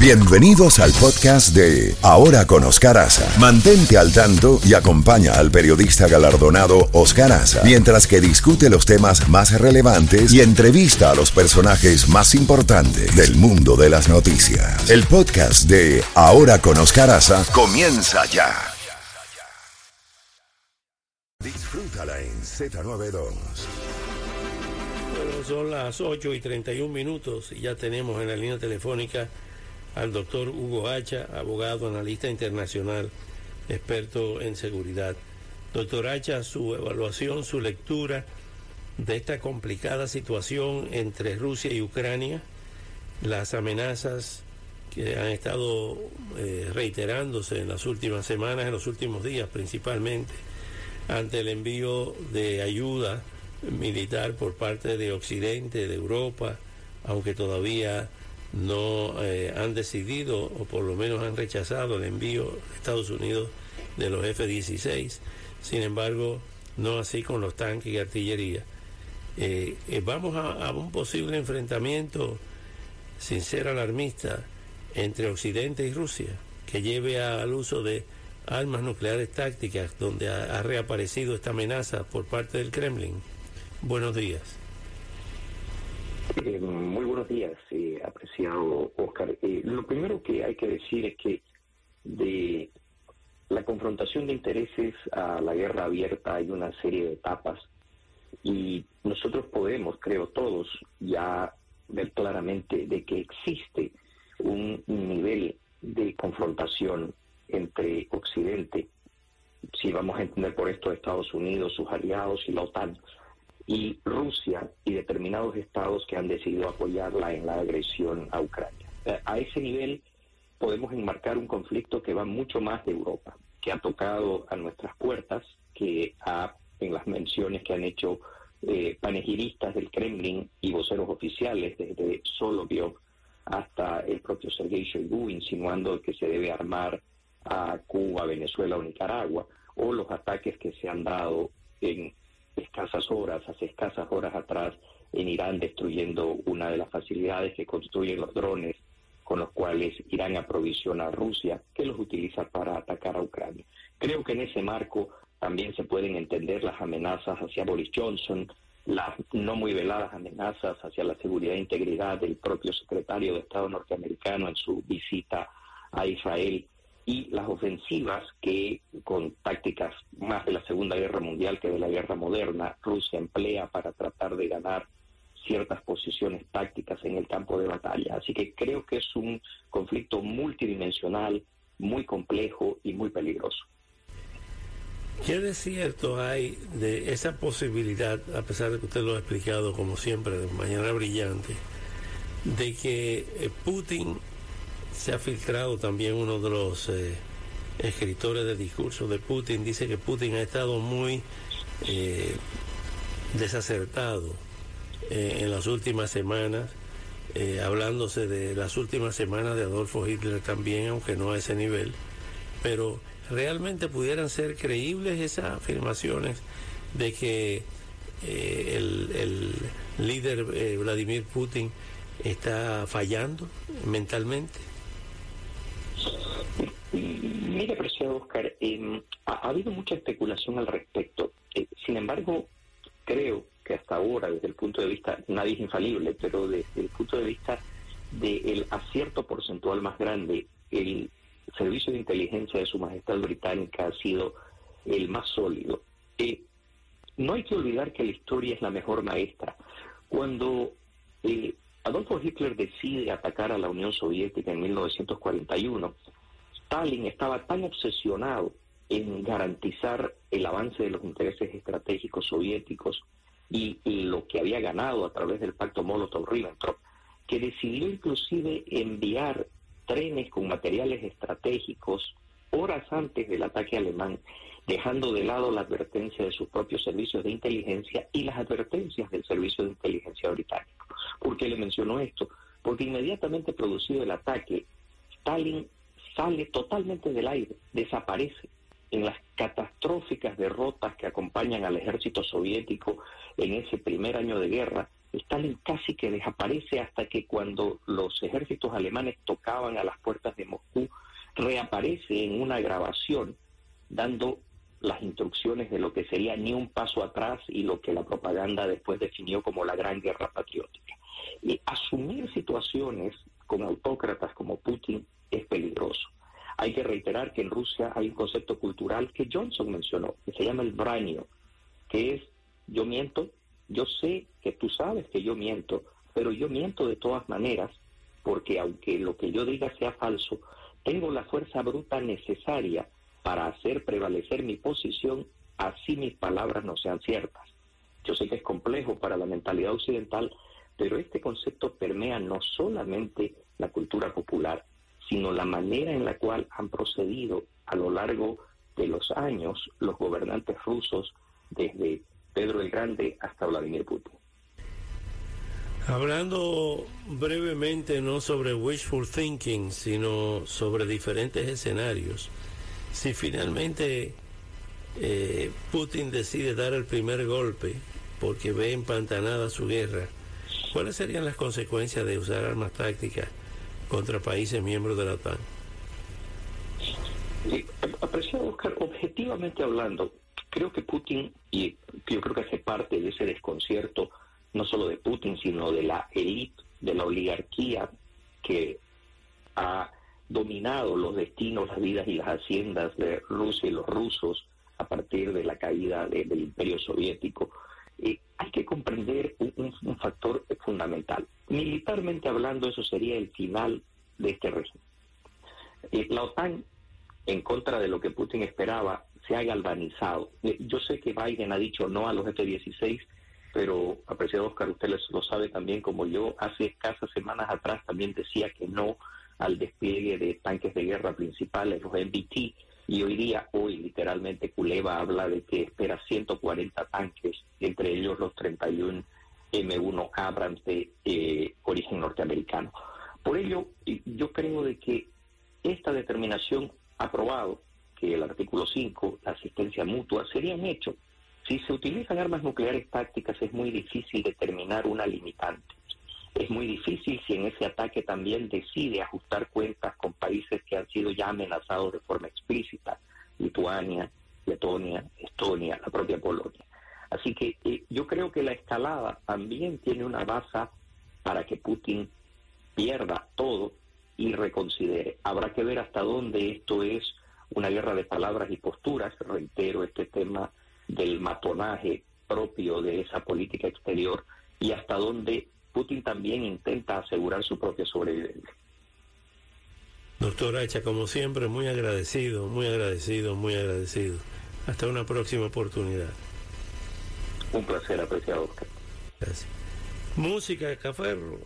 Bienvenidos al podcast de Ahora con Oscar Aza. Mantente al tanto y acompaña al periodista galardonado Oscar Aza mientras que discute los temas más relevantes y entrevista a los personajes más importantes del mundo de las noticias. El podcast de Ahora con Oscar Aza comienza ya. Disfrútala en Z92. Bueno, son las 8 y 31 minutos y ya tenemos en la línea telefónica al doctor Hugo Hacha, abogado, analista internacional, experto en seguridad. Doctor Hacha, su evaluación, su lectura de esta complicada situación entre Rusia y Ucrania, las amenazas que han estado eh, reiterándose en las últimas semanas, en los últimos días principalmente, ante el envío de ayuda militar por parte de Occidente, de Europa, aunque todavía no eh, han decidido o por lo menos han rechazado el envío a Estados Unidos de los F-16. Sin embargo, no así con los tanques y artillería. Eh, eh, vamos a, un posible enfrentamiento, sin ser alarmista, entre Occidente y Rusia, que lleve al uso de armas nucleares tácticas, donde ha reaparecido esta amenaza por parte del Kremlin. Buenos días. Eh, muy buenos días, eh, apreciado Oscar. Eh, lo primero que hay que decir es que de la confrontación de intereses a la guerra abierta hay una serie de etapas y nosotros podemos, creo todos, ya ver claramente de que existe un nivel de confrontación entre Occidente, si vamos a entender por esto Estados Unidos, sus aliados y la OTAN, y Rusia y determinados estados que han decidido apoyarla en la agresión a Ucrania. Eh, a ese nivel podemos enmarcar un conflicto que va mucho más de Europa, que ha tocado a nuestras puertas, que ha, en las menciones que han hecho eh, panegiristas del Kremlin y voceros oficiales, desde Soloviev hasta el propio Sergei Shoigu, insinuando que se debe armar a Cuba, Venezuela o Nicaragua, o los ataques que se han dado en escasas horas, hace escasas horas atrás, en Irán destruyendo una de las facilidades que construyen los drones con los cuales Irán aprovisiona a Rusia, que los utiliza para atacar a Ucrania. Creo que en ese marco también se pueden entender las amenazas hacia Boris Johnson, las no muy veladas amenazas hacia la seguridad e integridad del propio secretario de Estado norteamericano en su visita a Israel y las ofensivas que con tácticas más de la Segunda Guerra Mundial que de la Guerra Moderna Rusia emplea para tratar de ganar ciertas posiciones tácticas en el campo de batalla. Así que creo que es un conflicto multidimensional, muy complejo y muy peligroso. ¿Qué de cierto hay de esa posibilidad, a pesar de que usted lo ha explicado como siempre de manera brillante, de que eh, Putin se ha filtrado también uno de los eh, escritores de discurso de Putin, dice que Putin ha estado muy eh, desacertado eh, en las últimas semanas, hablándose de las últimas semanas de Adolfo Hitler también, aunque no a ese nivel, pero realmente pudieran ser creíbles esas afirmaciones de que el, el, líder Vladimir Putin está fallando mentalmente. Mire, apreciado Oscar, em, ha, habido mucha especulación al respecto. Eh, sin embargo, creo que hasta ahora, desde el punto de vista, nadie es infalible, pero desde el punto de vista del acierto porcentual más grande, el servicio de inteligencia de Su Majestad Británica ha sido el más sólido. Eh, no hay que olvidar que la historia es la mejor maestra. Cuando eh, Adolfo Hitler decide atacar a la Unión Soviética en 1941, Stalin estaba tan obsesionado en garantizar el avance de los intereses estratégicos soviéticos y, lo que había ganado a través del pacto Molotov-Ribbentrop, que decidió inclusive enviar trenes con materiales estratégicos horas antes del ataque alemán, dejando de lado la advertencia de sus propios servicios de inteligencia y las advertencias del servicio de inteligencia británico. ¿Por qué le menciono esto? Porque inmediatamente producido el ataque, Stalin sale totalmente del aire, desaparece en las catastróficas derrotas que acompañan al ejército soviético en ese primer año de guerra, Stalin casi que desaparece hasta que cuando los ejércitos alemanes tocaban a las puertas de Moscú, reaparece en una grabación dando las instrucciones de lo que sería ni un paso atrás y lo que la propaganda después definió como la gran guerra patriótica. Y asumir situaciones con autócratas como Putin es peligroso. Hay que reiterar que en Rusia hay un concepto cultural que Johnson mencionó, que se llama el branio, que es yo miento, yo sé que tú sabes que yo miento, pero yo miento de todas maneras, porque aunque lo que yo diga sea falso, tengo la fuerza bruta necesaria para hacer prevalecer mi posición, así mis palabras no sean ciertas. Yo sé que es complejo para la mentalidad occidental, pero este concepto permea no solamente la cultura popular, sino la manera en la cual han procedido a lo largo de los años los gobernantes rusos, desde Pedro el Grande hasta Vladimir Putin. Hablando brevemente no sobre wishful thinking, sino sobre diferentes escenarios, si finalmente eh, Putin decide dar el primer golpe porque ve empantanada su guerra, ¿cuáles serían las consecuencias de usar armas tácticas contra países miembros de la OTAN? apreciado Oscar, objetivamente hablando, creo que Putin, y yo creo que hace parte de ese desconcierto, no solo de Putin, sino de la élite, de la oligarquía que ha dominado los destinos, las vidas y las haciendas de Rusia y los rusos a partir de la caída del imperio soviético. Eh, hay que comprender un, fundamental. Militarmente hablando, eso sería el final de este régimen. Eh, la OTAN, en contra de lo que Putin esperaba, se ha galvanizado. Eh, yo sé que Biden ha dicho no a los F-16, pero, apreciado Oscar, usted lo sabe también como yo, hace escasas semanas atrás también decía que no al despliegue de tanques de guerra principales, los MBT, y hoy día, hoy literalmente Culeva habla de que espera 140 tanques, entre ellos los 31 M1 Abrams de origen norteamericano. Por ello, yo creo de que esta determinación ha probado que el artículo 5, la asistencia mutua, sería un hecho. Si se utilizan armas nucleares tácticas es muy difícil determinar una limitante. Es muy difícil si en ese ataque también decide ajustar cuentas con países que han sido ya amenazados de forma explícita, Lituania, Letonia, Estonia, la propia Polonia. Así que eh, yo creo que la escalada también tiene una base para que Putin pierda todo y reconsidere. Habrá que ver hasta dónde esto es una guerra de palabras y posturas. Reitero este tema del matonaje propio de esa política exterior y hasta dónde Putin también intenta asegurar su propia sobrevivencia. Doctor Hacha, como siempre, muy agradecido, muy agradecido, muy agradecido. Hasta una próxima oportunidad. Un placer, apreciado Oscar. Gracias. Música de Caferro.